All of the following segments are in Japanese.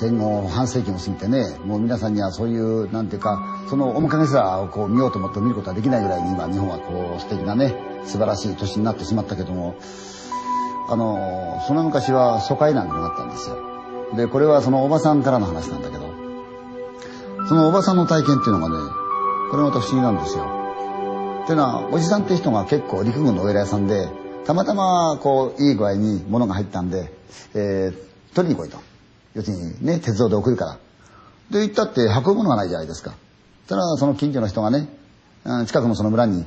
戦後半世紀も過ぎてねもう皆さんにはそういうなんていうかその面影すらをこう見ようと思って見ることはできないぐらいに今日本はこう素敵なね素晴らしい都市になってしまったけどもあのその昔は疎開なんてのがあったんですよ。でこれはそのおばさんからの話なんだけどそのおばさんの体験っていうのがねこれまた不思議なんですよ。っていうのはおじさんって人が結構陸軍のお偉いさんでたまたまこういい具合に物が入ったんで、えー、取りに来いと。要するにね鉄道で送るから。で行ったって運ぶものがないじゃないですか。そしたらその近所の人がね近くのその村に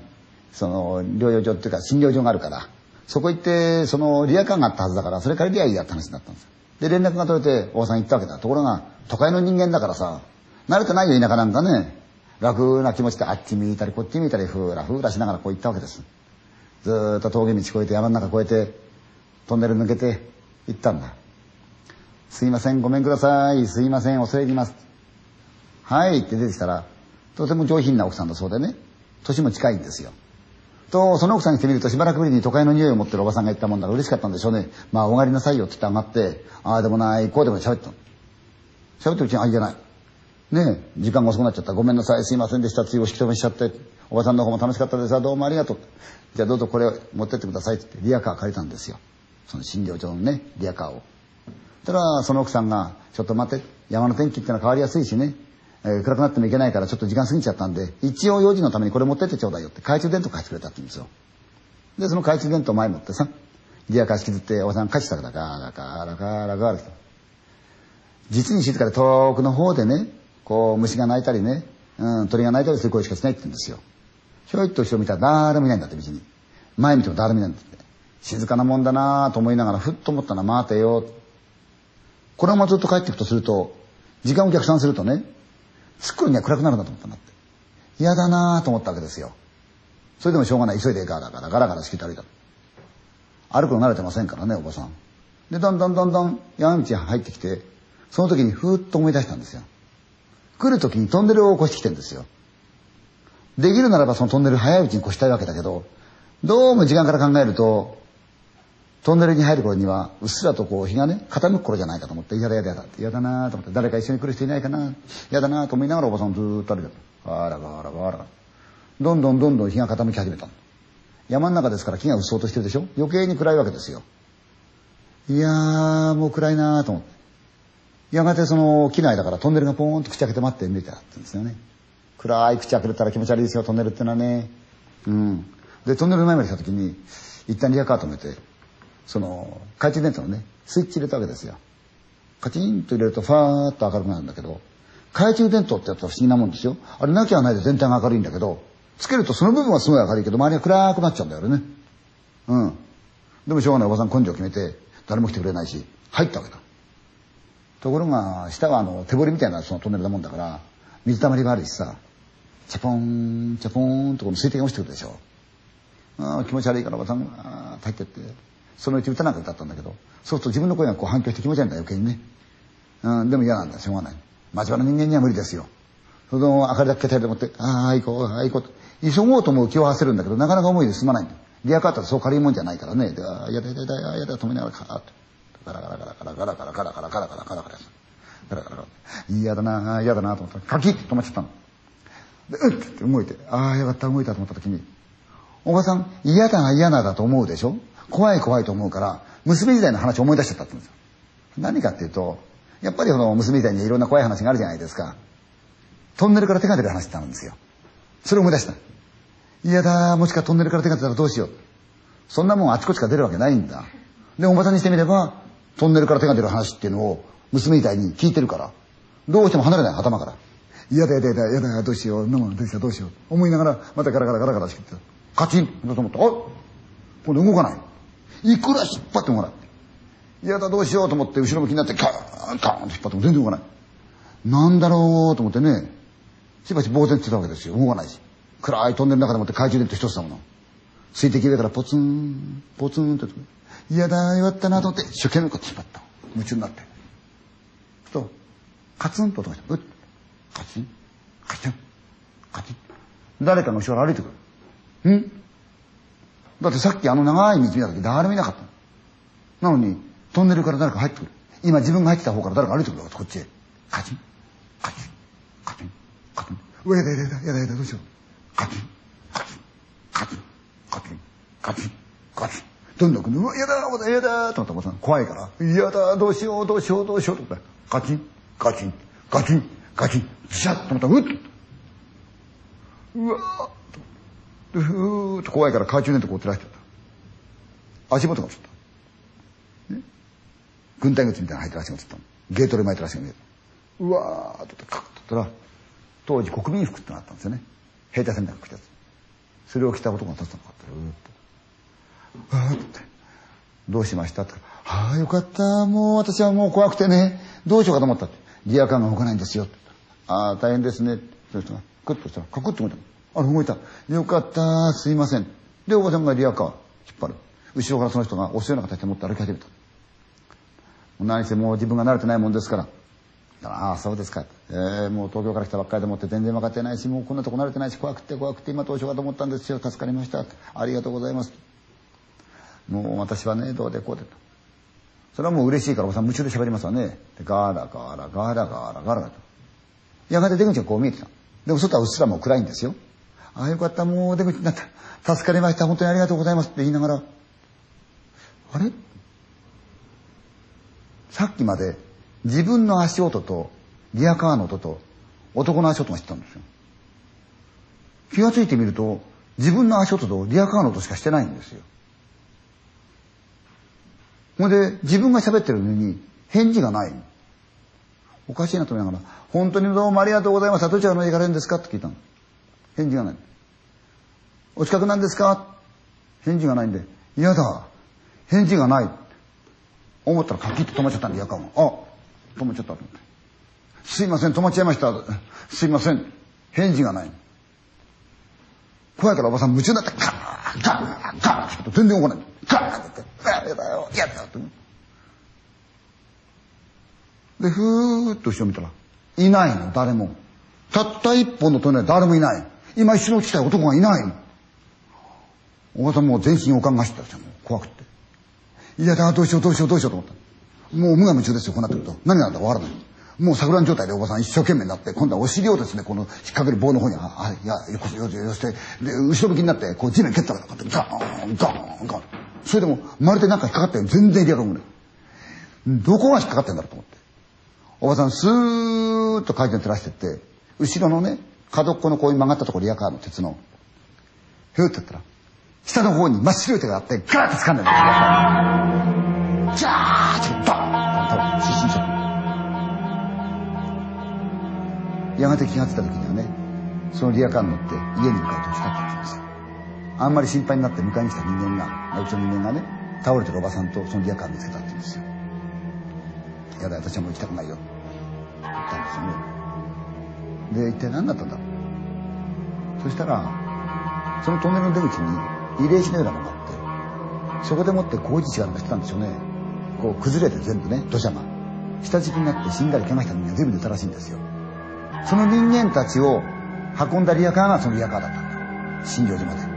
その療養所っていうか診療所があるから。そこ行ってそのリアカーがあったはずだからそれ借りりゃいいやって話になったんですで連絡が取れて大さん行ったわけだ。ところが都会の人間だからさ慣れてないよ田舎なんかね楽な気持ちであっち見たりこっち見たりふーらふーらしながらこう行ったわけです。ずーっと峠道越えて山の中越えてトンネル抜けて行ったんだ。すいませんごめんください。すいません恐れ入ります。はいって出てきたらとても上品な奥さんだそうでね。年も近いんですよ。とその奥さんにしてみるとしばらくぶりに都会の匂いを持ってるおばさんが言ったもんだから嬉しかったんでしょうね。まあお帰りなさいよって言って上がってああでもないこうでも喋った喋ってるうちにあいじゃない。ねえ時間が遅くなっちゃった。ごめんなさいすいませんでした。ついお引き止めしちゃって。おばさんの方も楽しかったです。どうもありがとう。じゃあどうぞこれ持ってってくださいってってリアカー借りたんですよ。その診療所のねリアカーを。たらその奥さんが「ちょっと待って山の天気ってのは変わりやすいしね、えー、暗くなってもいけないからちょっと時間過ぎちゃったんで一応用事のためにこれ持ってってちょうだいよ」って懐中電灯貸してくれたって言うんですよ。でその懐中電灯前持ってさリアカー引きずっておばさん帰ってたからガーラガーラガーラガーラ実に静かで遠くの方でねこう虫が鳴いたりね、うん、鳥が鳴いたりする声しかしないって言うんですよひょいっと後ろ見たら誰もいないんだって道に前見ても誰もいないんだって静かなもんだなと思いながらふっと思ったら待てよこのままずっと帰っていくとすると時間を逆算するとねすっくには暗くなるんだと思ったんだって。嫌だなと思ったわけですよ。それでもしょうがない。急いでガラガラガラガラしきって歩いた。歩くの慣れてませんからねおばさん。でだんだんだんだん山道に入ってきてその時にふーっと思い出したんですよ。来る時にトンネルを越してきてんですよ。できるならばそのトンネル早いうちに越したいわけだけどどうも時間から考えるとトンネルに入る頃にはうっすらとこう日がね傾く頃じゃないかと思って嫌だ嫌だ嫌だ嫌だなと思って誰か一緒に来る人いないかな嫌だなと思いながらおばさんずーっと歩いてたあらがあらがあら。どんどんどんどん日が傾き始めた山の中ですから木がうっそうとしてるでしょ？余計に暗いわけですよ。いやーもう暗いなと思って。やがてその機内だからトンネルがポーンと口開けて待って見えたってんですよね。暗い口開けたら気持ち悪いですよトンネルってのはね。うん。でトンネルの前まで来た時に一旦リアカー止めてその懐中電灯のねスイッチ入れたわけですよ。カチンと入れるとファーッと明るくなるんだけど懐中電灯ってやつは不思議なもんですよ。あれなきゃないで全体が明るいんだけどつけるとその部分はすごい明るいけど周りは暗くなっちゃうんだよね。うん。でもしょうがない。おばさん根性決めて誰も来てくれないし入ったわけだ。ところが下はあの手掘りみたいなそのトンネルなもんだから水たまりがあるしさチャポンチャポンとこの水滴が落ちてくるでしょ。ああ気持ち悪いからおばさんが入ってって。そのうち歌なんか歌ったんだけどそうすると自分の声がこう反響して気持ち悪いんだ余計にね、うん、でも嫌なんだしょうがない。真面目な人間には無理ですよ。その明かりだけ携帯で持ってああ行こうああ行こうと。急ごうと思う気を合わせるんだけどなかなか思いで進まないんだリアカーってそう軽いもんじゃないからね。でああやだやだやだやだ止めながらカーッと。ガラガラガラガラガラガラガラガラガラガラガラガラガラガラガラ嫌だな嫌だなと思ったらカキッと止まっちゃったのでうっって動いてああよかった動いたと思った時におばさん嫌だな嫌なだと思うでしょ怖い怖いと思うから娘時代の話を思い出しちゃったんですよ。何かっていうとやっぱりこの娘時代にいろんな怖い話があるじゃないですか。トンネルから手が出る話ってあるんですよ。それを思い出した。嫌だもしかトンネルから手が出たらどうしよう。そんなもんあちこちから出るわけないんだ。でおばさんにしてみればトンネルから手が出る話っていうのを娘みたいに聞いてるから。どうしても離れない頭から。嫌だ嫌だ嫌だ嫌だどうしよう。飲むどうしようどうしよう。思いながらまたガラガラガラガラしてて。カチンと思ってあ今度動かない。いくら引っ張ってもらって。嫌だどうしようと思って後ろ向きになってカーンカーンと引っ張っても全然動かない。なんだろうと思ってねしばし呆然としてたわけですよ。動かないし。暗いトンネルの中でもって懐中電灯一つだもの。水滴上からポツンポツンと嫌だ弱ったなと思って一生懸命こう引っ張った。夢中になって。とカツンと音がしてうっカチンカチンカチン。誰かの後ろから歩いてくる。ん？だってさっきあの長い道見た時誰もいなかった。なのにトンネルから誰か入ってくる。今自分が入ってた方から誰か歩いてくるわこっちへ。カチン。カチン。カチン。カチン。うわやだやだやだやだやだどうしよう。カチン。カチン。カチン。カチン。カチン。カチンどんどん来る。うわやだおばさんやだと思ったおばさん。怖いから。やだどうしようどうしようどうしようと思ったカチン。カチン。カチン。カチン。ジシャッと思ったらうっうわ。ーっとでふーっと怖いから懐中電灯こう照らしてた。足元が映った、ね、軍隊靴みたいなの履いてる足が映ったの。ゲートで巻いてる足が見えた。うわーっとカッとったら当時国民服ってのがあったんですよね。兵隊戦略着たやつそれを着た男が立つのかって。うーっと「あーってどうしました?」って「ああよかったもう私はもう怖くてね。どうしようかと思った」って「リアカーが動かないんですよ」ああ大変ですね」その人がクッとしたらカクッと動いたあれ動いた。よかったすいません。でおばちゃんがリアカー。引っ張る。後ろからその人が押すような形で持って歩き始めた。何せもう自分が慣れてないもんですから。ああそうですか、えー、もう東京から来たばっかりでもって全然分かってないしもうこんなとこ慣れてないし怖くて怖くて今どうしようかと思ったんですよ。助かりました。ありがとうございます。もう私はねどうでこうでと。それはもう嬉しいからおばさん夢中で喋りますわね。でガーラガーラガーラガーラガーラと。やがて出口がこう見えてた。でも外はうっすらもう暗いんですよ。ああよかった。もう出口になった。助かりました。本当にありがとうございます。って言いながら。あれ？さっきまで自分の足音とリアカーの音と男の足音がしてたんですよ。気がついてみると自分の足音とリアカーの音しかしてないんですよ。ほんで自分が喋ってるのに返事がない。おかしいなと思いながら「本当にどうもありがとうございます。どちらの行かれるんですか?」って聞いたの。返事がない。お近くなんですか？返事がないんで。嫌だ。返事がない。思ったらカキッと止まっちゃったんで夜間があ止まっちゃったと思って。すいません止まっちゃいました。すいません。返事がない。怖いからおばさん夢中になってガーガーガーって全然動かない。ガーってやだよ。やだよって。でふーっと後ろ見たらいないの。誰も。たった一本の隣誰もいない。今一緒に来た男がいないの。おばさんもう全身おかんが走ってたんですよ怖くて。いやだどうしようどうしようどうしようと思ったもう無我夢中ですよこうなってると。何なんだかわからない。もう錯乱状態でおばさん一生懸命になって今度はお尻をですねこの引っ掛ける棒の方にあいやよこせよよしてで後ろ向きになってこう地面蹴ったらこうやってガーンガーンガーン。それでもまるで何か引っかかったよ全然リアルもないどこが引っかかってんだろうと思って。おばさんスーッと回転照らしてって後ろのね角っこのこういう曲がったところリアカーの鉄の。ふーってやったら下の方に真っ白い手があってガーッて掴んでるんですよジャーってバーンと失神しちゃったやがて気が付いた時にはねそのリアカーに乗って家に向かうと来たって言ってますあんまり心配になって迎えに来た人間がうちの人間がね倒れてるおばさんとそのリアカー見つけたって言うんですよやだ私はもう行きたくないよって言ったんですよね。で一体何だったんだ？ろうそしたらそのトンネルの出口に慰霊碑のようなものがあってそこでもって工事地がなんかしてたんですよね。こう崩れて全部ね土砂が。下敷きになって死んだり怪我した人間が全部出たらしいんですよ。その人間たちを運んだリアカーがそのリアカーだったんだ。新庄寺まで。